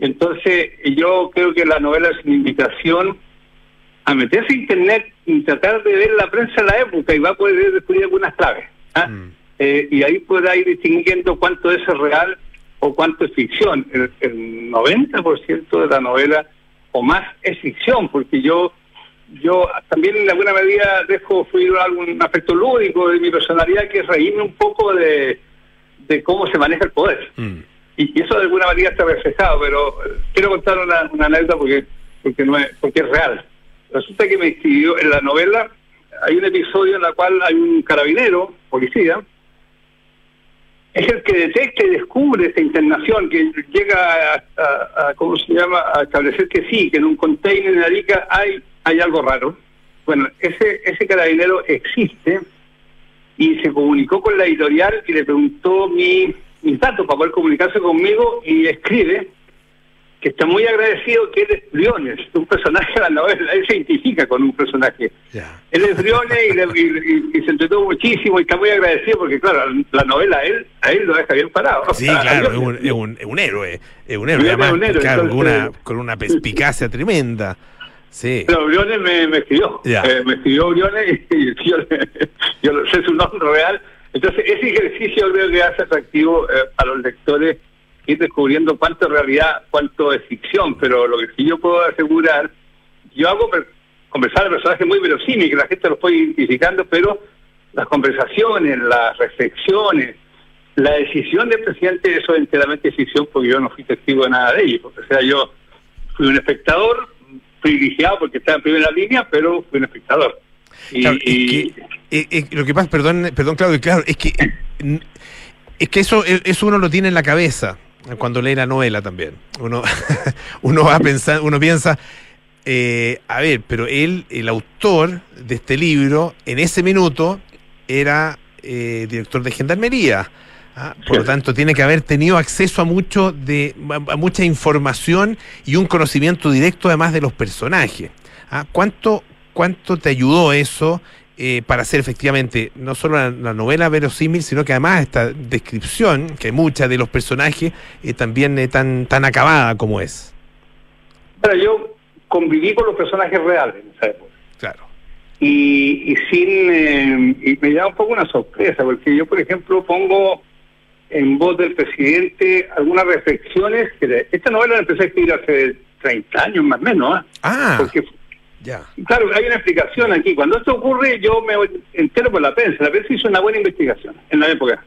Entonces, yo creo que la novela es una invitación a meterse a internet y tratar de ver la prensa de la época y va a poder descubrir algunas claves. ¿ah? Mm. Eh, y ahí podrá ir distinguiendo cuánto es real o cuánto es ficción. El, el 90% de la novela o más es ficción, porque yo yo también en alguna medida dejo fluir algún aspecto lúdico de mi personalidad que es reírme un poco de de cómo se maneja el poder. Mm. Y, y, eso de alguna manera está reflejado, pero quiero contar una, una anécdota porque porque no es porque es real. Resulta que me escribió en la novela hay un episodio en el cual hay un carabinero, policía, es el que detecta y descubre esta internación, que llega a, a, a, ¿cómo se llama?, a establecer que sí, que en un container en Arica hay, hay algo raro. Bueno, ese, ese carabinero existe, y se comunicó con la editorial y le preguntó mi, mis datos para poder comunicarse conmigo y escribe que está muy agradecido que él es Briones, un personaje de la novela, él se identifica con un personaje. Yeah. Él es Briones y, le, y, y, se entretuvo muchísimo y está muy agradecido porque, claro, la novela a él, a él lo deja bien parado. Sí, claro, [LAUGHS] es un, es, un, un, héroe, es un héroe, además, un héroe claro, entonces, con, una, con una perspicacia tremenda. Sí. Pero Briones me, me escribió. Yeah. Eh, me escribió Briones y [LAUGHS] yo, yo sé su nombre real. Entonces, ese ejercicio creo que hace atractivo eh, a los lectores ir descubriendo cuánto es realidad, cuánto es ficción. Pero lo que sí yo puedo asegurar, yo hago conversar de personajes muy verosímiles, que la gente los fue identificando, pero las conversaciones, las reflexiones, la decisión del presidente, eso es enteramente ficción, porque yo no fui testigo de nada de ello. O sea, yo fui un espectador privilegiado porque estaba en primera línea, pero fui un espectador. Y, claro, y... Es que, eh, eh, lo que pasa, perdón, perdón, Claudio, claro, es que es que eso, eso uno lo tiene en la cabeza cuando lee la novela también. Uno, [LAUGHS] uno va a pensar, uno piensa, eh, a ver, pero él, el autor de este libro, en ese minuto era eh, director de gendarmería. ¿Ah? Por lo tanto, tiene que haber tenido acceso a mucho de a mucha información y un conocimiento directo además de los personajes. ¿ah? ¿Cuánto, ¿Cuánto te ayudó eso eh, para hacer efectivamente no solo la, la, novela verosímil, sino que además esta descripción, que mucha de los personajes eh, también eh, tan, tan acabada como es? Bueno, yo conviví con los personajes reales en esa época. Claro. Y, y sin eh, y me da un poco una sorpresa, porque yo, por ejemplo, pongo en voz del presidente algunas reflexiones que esta novela la empecé a escribir hace 30 años más o menos, ¿ah? Ah, porque ya. Claro, hay una explicación aquí. Cuando esto ocurre, yo me entero por la prensa. La prensa hizo una buena investigación en la época.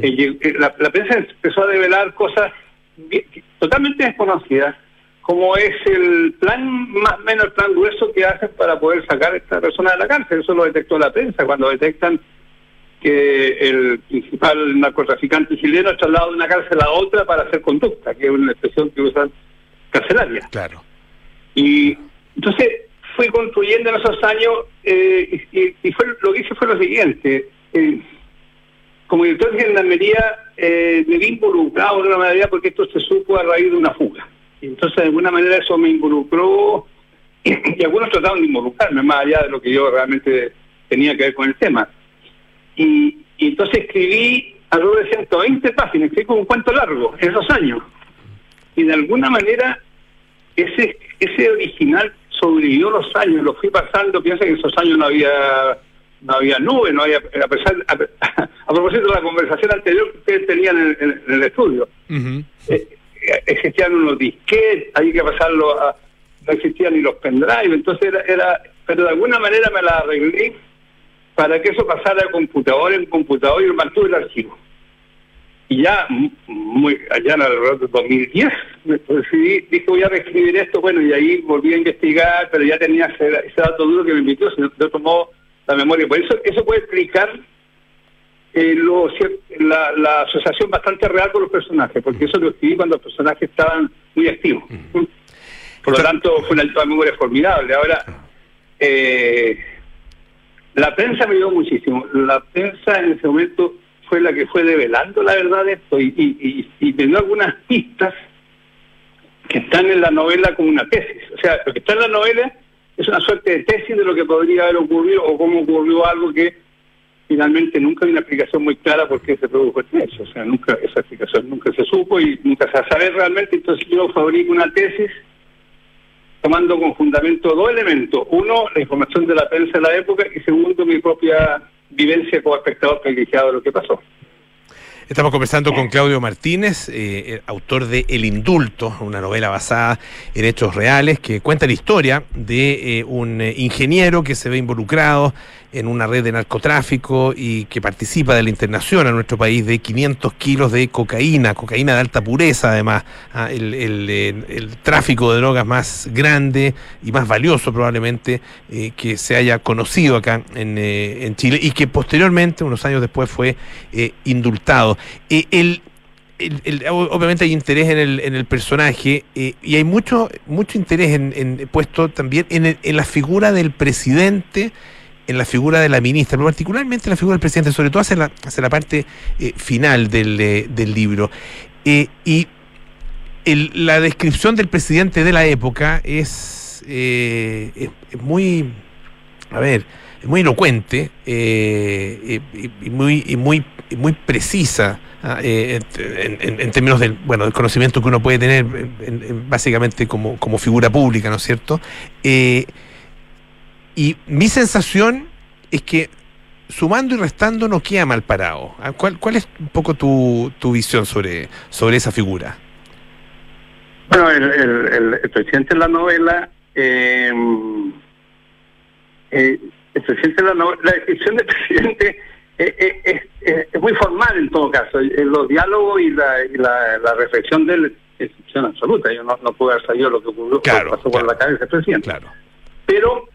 Eh, eh, la, la prensa empezó a develar cosas bien- totalmente desconocidas, como es el plan, más o menos el plan grueso que hacen para poder sacar a esta persona de la cárcel. Eso lo detectó la prensa cuando detectan que el principal narcotraficante chileno ha trasladado de una cárcel a otra para hacer conducta, que es una expresión que usan carcelaria. Claro. Y entonces fui construyendo en esos años eh, y, fue lo que hice fue lo siguiente. eh, como director de gendarmería eh, me vi involucrado de una manera porque esto se supo a raíz de una fuga. Y entonces de alguna manera eso me involucró [COUGHS] y, algunos trataron de involucrarme más allá de lo que yo realmente tenía que ver con el tema. Y, y entonces escribí alrededor de 120 páginas, escribí como un cuento largo en esos años. Y de alguna manera ese ese original sobrevivió los años, lo fui pasando, piensa que en esos años no había no había nube, no había a pesar a, [LAUGHS] a propósito de la conversación anterior que ustedes tenían en, en- en el estudio, Ujú. eh, existían unos disquetes, había que pasarlo a no existían ni los pendrive, entonces era, era pero de alguna manera me la arreglé para que eso pasara de computador en computador y lo mantuve el archivo. Y ya, muy, allá en alrededor del 2010, me decidí, dije voy a reescribir esto, bueno, y ahí volví a investigar, pero ya tenía ese, ese dato duro que me invitó, de otro modo, la memoria. Por eso, eso puede explicar eh, lo, la, la asociación bastante real con los personajes, porque eso lo escribí cuando los personajes estaban muy activos. Por lo tanto, fue una alta memoria formidable. Ahora, eh, la prensa me ayudó muchísimo. La prensa en ese momento fue la que fue develando la verdad de esto y, y, y, y dio algunas pistas que están en la novela como una tesis. O sea, lo que está en la novela es una suerte de tesis de lo que podría haber ocurrido o cómo ocurrió algo que finalmente nunca hay una explicación muy clara por qué se produjo este hecho. O sea, nunca esa explicación nunca se supo y nunca se va a saber realmente. Entonces yo fabrico una tesis tomando con fundamento dos elementos. Uno, la información de la prensa de la época y segundo, mi propia vivencia como espectador privilegiado de lo que pasó. Estamos conversando con Claudio Martínez, eh, eh, autor de El Indulto, una novela basada en hechos reales que cuenta la historia de eh, un ingeniero que se ve involucrado en una red de narcotráfico y que participa de la internación a nuestro país de 500 kilos de cocaína, cocaína de alta pureza además, ah, el, eh, el tráfico de drogas más grande y más valioso probablemente eh, que se haya conocido acá en, eh, en Chile y que posteriormente, unos años después, fue indultado. El, el- el- obviamente hay interés en el, en el personaje y hay mucho mucho interés en, en- puesto también en, en la figura del presidente en la figura de la ministra, pero particularmente en la figura del presidente, sobre todo hacia la, hacia la parte eh, final del, eh, del libro. Eh, y la descripción del presidente de la época es, eh, es- muy, a ver, es muy elocuente y, muy, muy, muy precisa ah, en, términos del, bueno, del conocimiento que uno puede tener en- en- básicamente como, como figura pública, ¿no es cierto? Eh, y mi sensación es que sumando y restando no queda mal parado. Ah, ¿Cuál, cuál es un poco tu, tu visión sobre, sobre esa figura? Bueno, el, el- el- el presidente de la novela, eh, eh, el presidente de la novela, la descripción del presidente eh, eh, es, es- es muy formal en todo caso. Eh, Los diálogos y la, y la, la reflexión de él es absoluta. Yo no, no puedo haber sabido lo que ocurrió, que pasó por la cabeza del presidente. Claro. Pero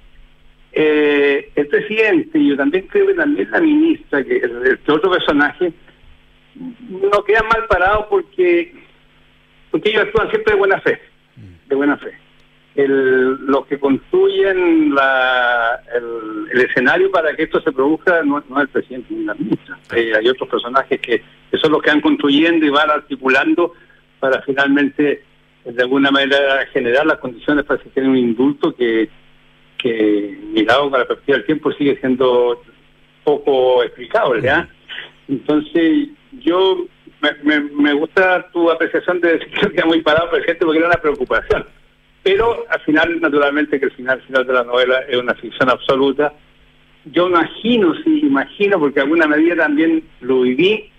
eh, el presidente, y yo también creo que también la ministra, que el otro personaje, no queda mal parado porque porque ellos actúan siempre de buena fe, de buena fe. El, los que construyen la, el, escenario para que esto se produzca no, no es el presidente ni la ministra. Eh, hay otros personajes que, son los que van construyendo y van articulando para finalmente, de alguna manera, generar las condiciones para que se tenga un indulto que, que mirado con la perspectiva del tiempo, sigue siendo poco explicable. ¿ya? Entonces, yo me, me, me gusta tu apreciación de decir que muy parado presidente porque era una preocupación. pero al final, naturalmente, que el final, final de la novela es una ficción absoluta. Yo imagino, sí, imagino, porque alguna medida también lo viví,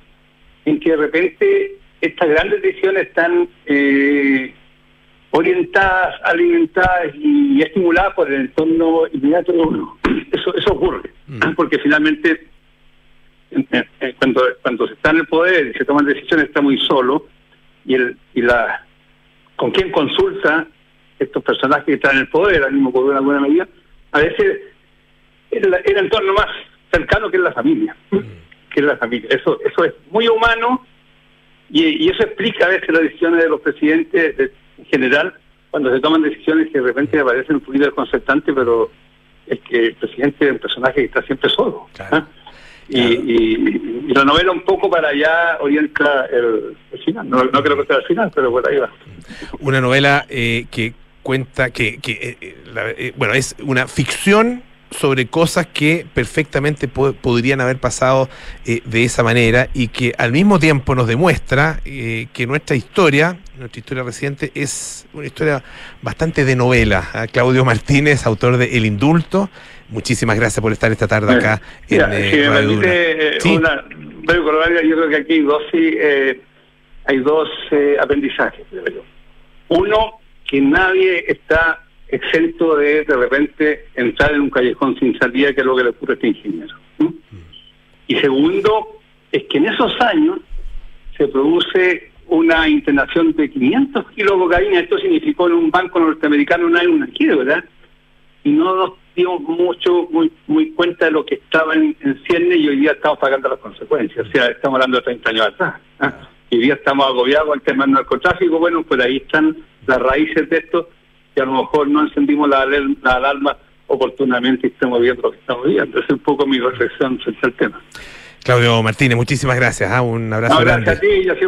en que de repente estas grandes decisiones están eh, orientadas, alimentadas y estimuladas por el entorno inmediato de uno. [CLEARS THROAT] Eso, eso ocurre, [CLEARS THROAT] porque finalmente cuando, cuando se está en el poder y se toman decisiones está muy solo y, el, y la con quién consulta estos personajes que están en el poder, al mismo poder en alguna medida, a veces el, el entorno más cercano que es la familia, [LAUGHS] que es la familia. Eso, eso es muy humano y, y eso explica a veces las decisiones de los presidentes en general, cuando se toman decisiones que de repente aparecen un poquito desconcertantes, pero es que el presidente es un personaje que está siempre solo. ¿ah? Y, y, y, la novela un poco para allá orienta el, el final. No, no, creo que sea el final, pero por ahí va. Una novela eh, que cuenta que, que eh, la, eh, bueno, es una ficción sobre cosas que perfectamente po podrían haber pasado eh, de esa manera y que al mismo tiempo nos demuestra eh, que nuestra historia, nuestra historia reciente, es una historia bastante de novela. A Claudio Martínez, autor de El Indulto, muchísimas gracias por estar esta tarde acá Mira, en eh, si me permite ¿Sí? una breve yo creo que aquí dos, sí, hay dos aprendizajes. Uno, que nadie está exento de de repente entrar en un callejón sin salida, que es lo que le ocurre a este ingeniero. Y segundo, es que en esos años se produce una internación de 500 kilos de cocaína, esto significó en un banco norteamericano no hay una ¿verdad? Y no nos dimos mucho, muy muy cuenta de lo que estaba en, en cierne y hoy día estamos pagando las consecuencias, o sea, estamos hablando de 30 años atrás. ¿ah? Y hoy día estamos agobiados el tema del narcotráfico, bueno, pues ahí están las raíces de esto que a lo mejor no encendimos la, la alarma oportunamente y estamos viendo lo que estamos viendo. Es un poco mi reflexión sobre el tema. Claudio Martínez, muchísimas gracias. ¿eh? Un abrazo no, grande. Gracias a ti,